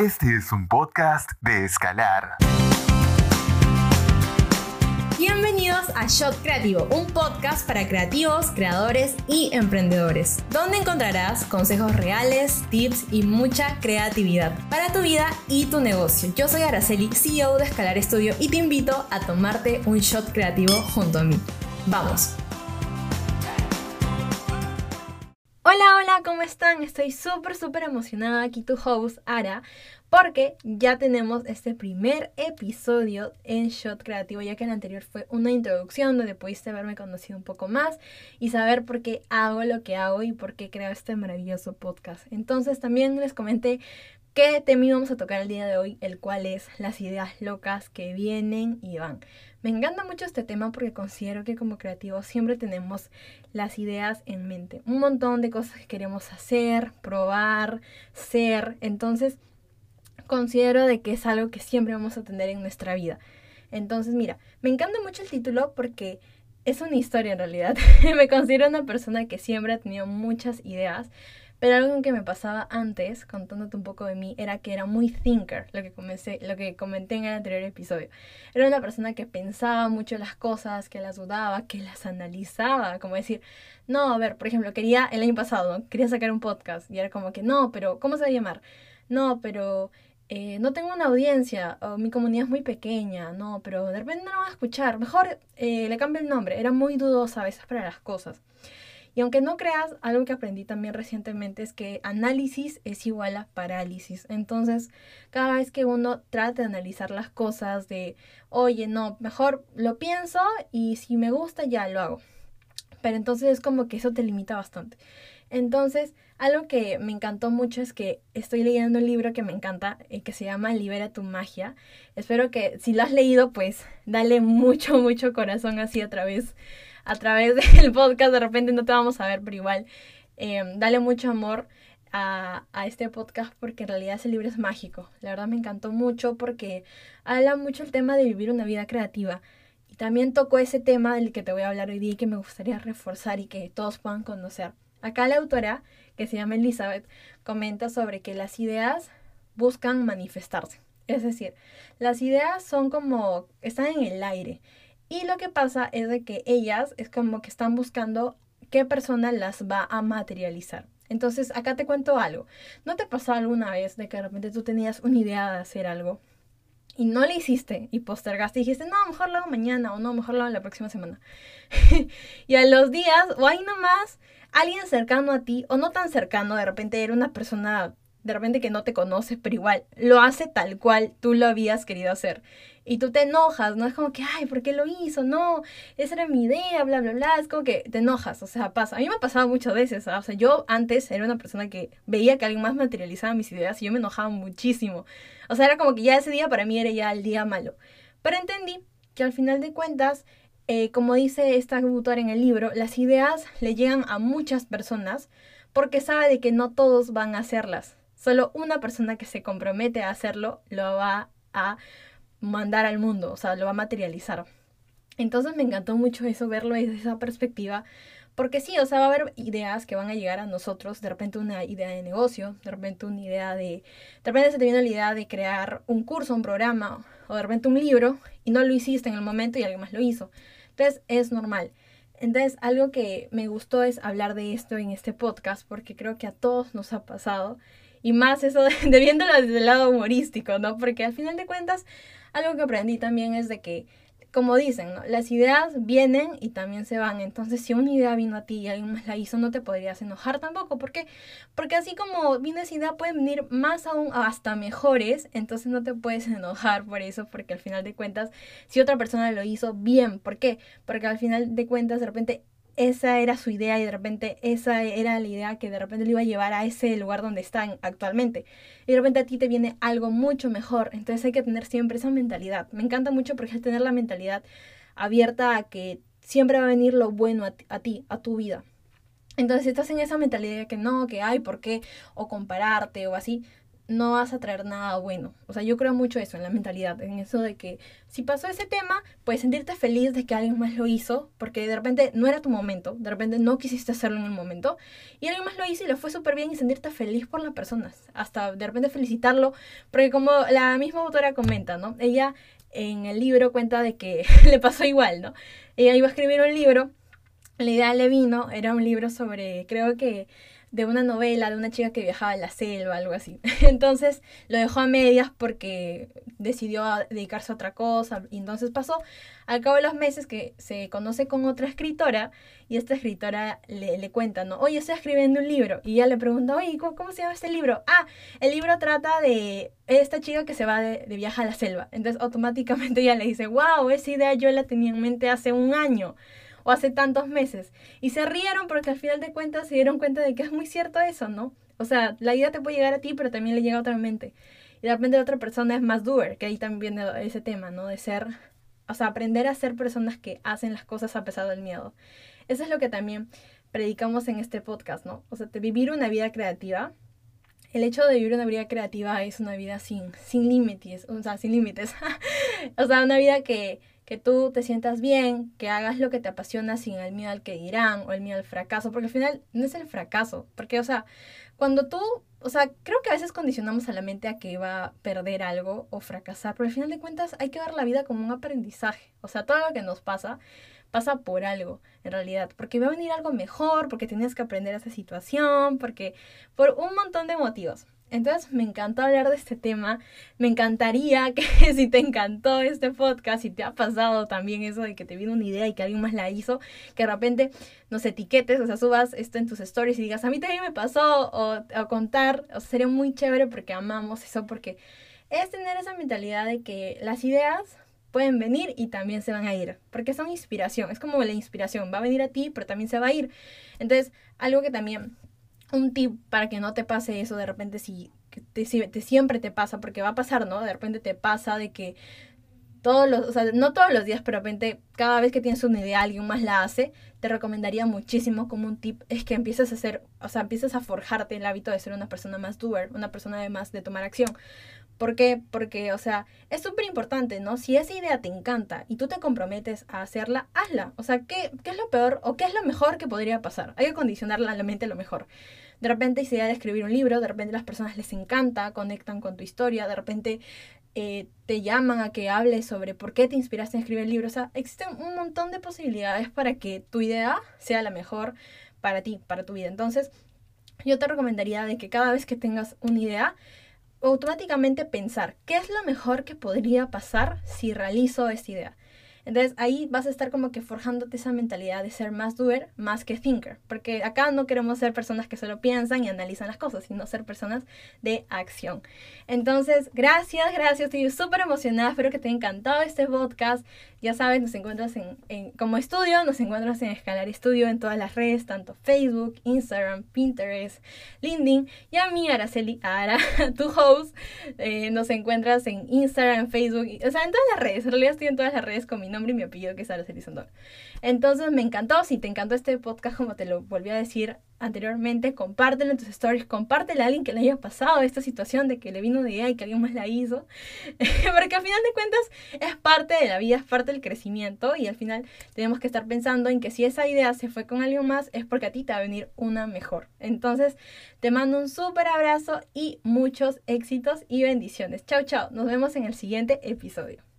Este es un podcast de Escalar. Bienvenidos a Shot Creativo, un podcast para creativos, creadores y emprendedores, donde encontrarás consejos reales, tips y mucha creatividad para tu vida y tu negocio. Yo soy Araceli, CEO de Escalar Studio y te invito a tomarte un shot creativo junto a mí. Vamos. Hola, hola, ¿cómo están? Estoy súper, súper emocionada aquí tu host, Ara, porque ya tenemos este primer episodio en Shot Creativo, ya que el anterior fue una introducción donde pudiste haberme conocido un poco más y saber por qué hago lo que hago y por qué creo este maravilloso podcast. Entonces también les comenté qué tema íbamos a tocar el día de hoy, el cual es las ideas locas que vienen y van. Me encanta mucho este tema porque considero que como creativos siempre tenemos las ideas en mente. Un montón de cosas que queremos hacer, probar, ser. Entonces, considero de que es algo que siempre vamos a tener en nuestra vida. Entonces, mira, me encanta mucho el título porque es una historia en realidad. me considero una persona que siempre ha tenido muchas ideas, pero algo que me pasaba antes, contándote un poco de mí, era que era muy thinker, lo que, comencé, lo que comenté en el anterior episodio. Era una persona que pensaba mucho las cosas, que las dudaba, que las analizaba, como decir, no, a ver, por ejemplo, quería, el año pasado, quería sacar un podcast y era como que, no, pero, ¿cómo se va a llamar? No, pero eh, no tengo una audiencia, o mi comunidad es muy pequeña, no, pero de repente no lo van a escuchar, mejor eh, le cambio el nombre, era muy dudosa a veces para las cosas. Y aunque no creas, algo que aprendí también recientemente es que análisis es igual a parálisis. Entonces, cada vez que uno trata de analizar las cosas de, oye, no, mejor lo pienso y si me gusta ya lo hago. Pero entonces es como que eso te limita bastante. Entonces, algo que me encantó mucho es que estoy leyendo un libro que me encanta, eh, que se llama Libera tu magia. Espero que si lo has leído, pues dale mucho, mucho corazón así a través a través del podcast, de repente no te vamos a ver, pero igual, em, dale mucho amor a, a, este podcast porque en realidad ese libro es mágico. La verdad me encantó mucho porque habla mucho el tema de vivir una vida creativa. Y también tocó ese tema del que te voy a hablar hoy día y que me gustaría reforzar y que todos puedan conocer. Acá la autora, que se llama Elizabeth, comenta sobre que las ideas buscan manifestarse. Es decir, las ideas son como, están en el aire y lo que pasa es de que ellas es como que están buscando qué persona las va a materializar. Entonces, acá te cuento algo. ¿No te pasó alguna vez de que de repente tú tenías una idea de hacer algo y no lo hiciste y postergaste y dijiste, no, mejor lo hago mañana o no, mejor lo hago la próxima semana? y a los días o ahí nomás, alguien cercano a ti o no tan cercano, de repente era una persona de repente que no te conoces, pero igual lo hace tal cual tú lo habías querido hacer. Y tú te enojas, ¿no? Es como que, ay, ¿por qué lo hizo? No, esa era mi idea, bla, bla, bla. Es como que te enojas, o sea, pasa. A mí me ha pasado muchas veces, o sea, yo antes era una persona que veía que alguien más materializaba mis ideas y yo me enojaba muchísimo. O sea, era como que ya ese día para mí era ya el día malo. Pero entendí que al final de cuentas, eh, como dice esta autora en el libro, las ideas le llegan a muchas personas porque sabe de que no todos van a hacerlas Solo una persona que se compromete a hacerlo lo va a mandar al mundo, o sea, lo va a materializar. Entonces me encantó mucho eso, verlo desde esa perspectiva, porque sí, o sea, va a haber ideas que van a llegar a nosotros, de repente una idea de negocio, de repente una idea de, de repente se te viene la idea de crear un curso, un programa, o de repente un libro, y no lo hiciste en el momento y alguien más lo hizo. Entonces es normal. Entonces, algo que me gustó es hablar de esto en este podcast, porque creo que a todos nos ha pasado y más eso de, viéndolo desde el lado humorístico, ¿no? Porque al final de cuentas, algo que aprendí también es de que, como dicen, ¿no? Las ideas vienen y también se van. Entonces, si una idea vino a ti y alguien más la hizo, no te podrías enojar tampoco. ¿Por qué? Porque así como vino esa idea, pueden venir más aún hasta mejores. Entonces, no te puedes enojar por eso, porque al final de cuentas, si otra persona lo hizo, bien. ¿Por qué? Porque al final de cuentas, de repente, esa era su idea y de repente esa era la idea que de repente le iba a llevar a ese lugar donde están actualmente. Y de repente a ti te viene algo mucho mejor. Entonces hay que tener siempre esa mentalidad. Me encanta mucho porque es tener la mentalidad abierta a que siempre va a venir lo bueno a, a ti, a tu vida. Entonces si estás en esa mentalidad que no, que hay por qué, o compararte o así, no vas a traer nada bueno. O sea, yo creo mucho eso en la mentalidad, en eso de que si pasó ese tema, puedes sentirte feliz de que alguien más lo hizo, porque de repente no era tu momento, de repente no quisiste hacerlo en el momento, y alguien más lo hizo y le fue súper bien y sentirte feliz por las personas, hasta de repente felicitarlo, porque como la misma autora comenta, ¿no? Ella en el libro cuenta de que le pasó igual, ¿no? Ella iba a escribir un libro, la idea le vino, era un libro sobre, creo que de una novela de una chica que viajaba a la selva, algo así. Entonces lo dejó a medias porque decidió dedicarse a otra cosa. Y entonces pasó al cabo de los meses que se conoce con otra escritora y esta escritora le, le cuenta, ¿no? Oye, estoy escribiendo un libro. Y ella le pregunta, oye, ¿cómo, se llama este libro? Ah, el libro trata de esta chica que se va de, de viaje a la selva. Entonces automáticamente ella le dice, wow, esa idea yo la tenía en mente hace un año o hace tantos meses. Y se rieron porque al final de cuentas se dieron cuenta de que es muy cierto eso, ¿no? O sea, la idea te puede llegar a ti, pero también le llega a otra mente. Y de repente la otra persona es más doer, que ahí también viene ese tema, ¿no? De ser, o sea, aprender a ser personas que hacen las cosas a pesar del miedo. Eso es lo que también predicamos en este podcast, ¿no? O sea, de vivir una vida creativa. El hecho de vivir una vida creativa es una vida sin, sin límites, o sea, sin límites. o sea, una vida que, que tú te sientas bien, que hagas lo que te apasiona sin el miedo al que dirán o el miedo al fracaso, porque al final no es el fracaso, porque, o sea, cuando tú, o sea, creo que a veces condicionamos a la mente a que va a perder algo o fracasar, pero al final de cuentas hay que ver la vida como un aprendizaje, o sea, todo lo que nos pasa pasa por algo, en realidad, porque va a venir algo mejor, porque tienes que aprender esa situación, porque por un montón de motivos. Entonces me encantó hablar de este tema. Me encantaría que si te encantó este podcast, si te ha pasado también eso de que te vino una idea y que alguien más la hizo, que de repente nos etiquetes, o sea, subas esto en tus stories y digas, a mí también me pasó, o, contar, o sea, sería muy chévere porque amamos eso, porque es tener esa mentalidad de que las ideas pueden venir y también se van a ir, porque son inspiración, es como la inspiración, va a venir a ti, pero también se va a ir. Entonces, algo que también un tip para que no te pase eso de repente si te, te, siempre te pasa, porque va a pasar, ¿no? De repente te pasa de que todos los, o sea, no todos los días, pero de repente cada vez que tienes una idea, alguien más la hace, te recomendaría muchísimo como un tip es que empieces a hacer, o sea, empieces a forjarte el hábito de ser una persona más doer, una persona además de tomar acción. ¿Por qué? Porque, o sea, es súper importante, ¿no? Si esa idea te encanta y tú te comprometes a hacerla, hazla. O sea, ¿qué, ¿qué es lo peor o qué es lo mejor que podría pasar? Hay que condicionarla a la mente lo mejor. De repente, si idea de escribir un libro, de repente las personas les encanta, conectan con tu historia, de repente eh, te llaman a que hables sobre por qué te inspiraste en escribir el libro. O sea, existen un montón de posibilidades para que tu idea sea la mejor para ti, para tu vida. Entonces, yo te recomendaría de que cada vez que tengas una idea, automáticamente pensar qué es lo mejor que podría pasar si realizo esta idea. Entonces ahí vas a estar como que forjándote esa mentalidad de ser más doer más que thinker, porque acá no queremos ser personas que solo piensan y analizan las cosas, sino ser personas de acción. Entonces, gracias, gracias, estoy súper emocionada, espero que te haya encantado este podcast. Ya sabes, nos encuentras en, como estudio, nos encuentras en Escalar Estudio en todas las redes, tanto Facebook, Instagram, Pinterest, LinkedIn y a mí, Araceli, Ara, tu host, eh, nos encuentras en Instagram, Facebook, o sea, en todas las redes, en realidad estoy en todas las redes con nombre y mi apellido que es Araceli Sandor. Entonces me encantó, si te encantó este podcast como te lo volví a decir anteriormente, compártelo en tus stories, compártelo a alguien que le haya pasado esta situación de que le vino una idea y que alguien más la hizo, porque al final de cuentas es parte de la vida, es parte del crecimiento y al final tenemos que estar pensando en que si esa idea se fue con alguien más es porque a ti te va a venir una mejor. Entonces te mando un súper abrazo y muchos éxitos y bendiciones. Chao, chao, nos vemos en el siguiente episodio.